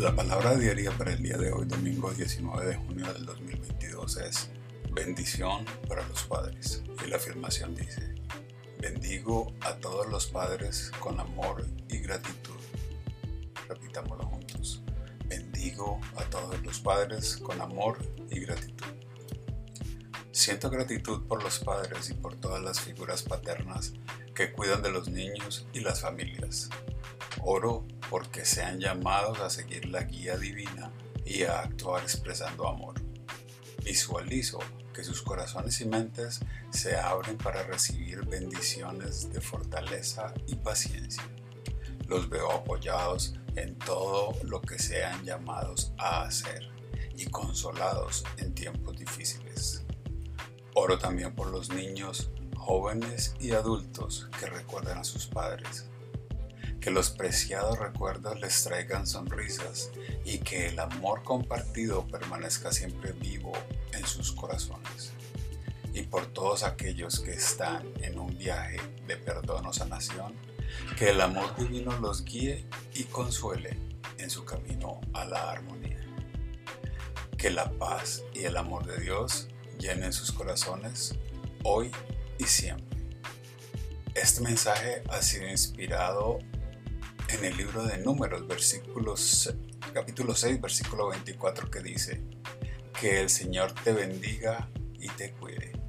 La palabra diaria para el día de hoy, domingo 19 de junio del 2022, es bendición para los padres. Y la afirmación dice, bendigo a todos los padres con amor y gratitud. Repitámoslo juntos. Bendigo a todos los padres con amor y gratitud. Siento gratitud por los padres y por todas las figuras paternas que cuidan de los niños y las familias. Oro porque sean llamados a seguir la guía divina y a actuar expresando amor. Visualizo que sus corazones y mentes se abren para recibir bendiciones de fortaleza y paciencia. Los veo apoyados en todo lo que sean llamados a hacer y consolados en tiempos difíciles. Oro también por los niños, jóvenes y adultos que recuerdan a sus padres que los preciados recuerdos les traigan sonrisas y que el amor compartido permanezca siempre vivo en sus corazones. Y por todos aquellos que están en un viaje de perdón o sanación, que el amor divino los guíe y consuele en su camino a la armonía. Que la paz y el amor de Dios llenen sus corazones hoy y siempre. Este mensaje ha sido inspirado en el libro de Números, versículos, capítulo 6, versículo 24, que dice, que el Señor te bendiga y te cuide.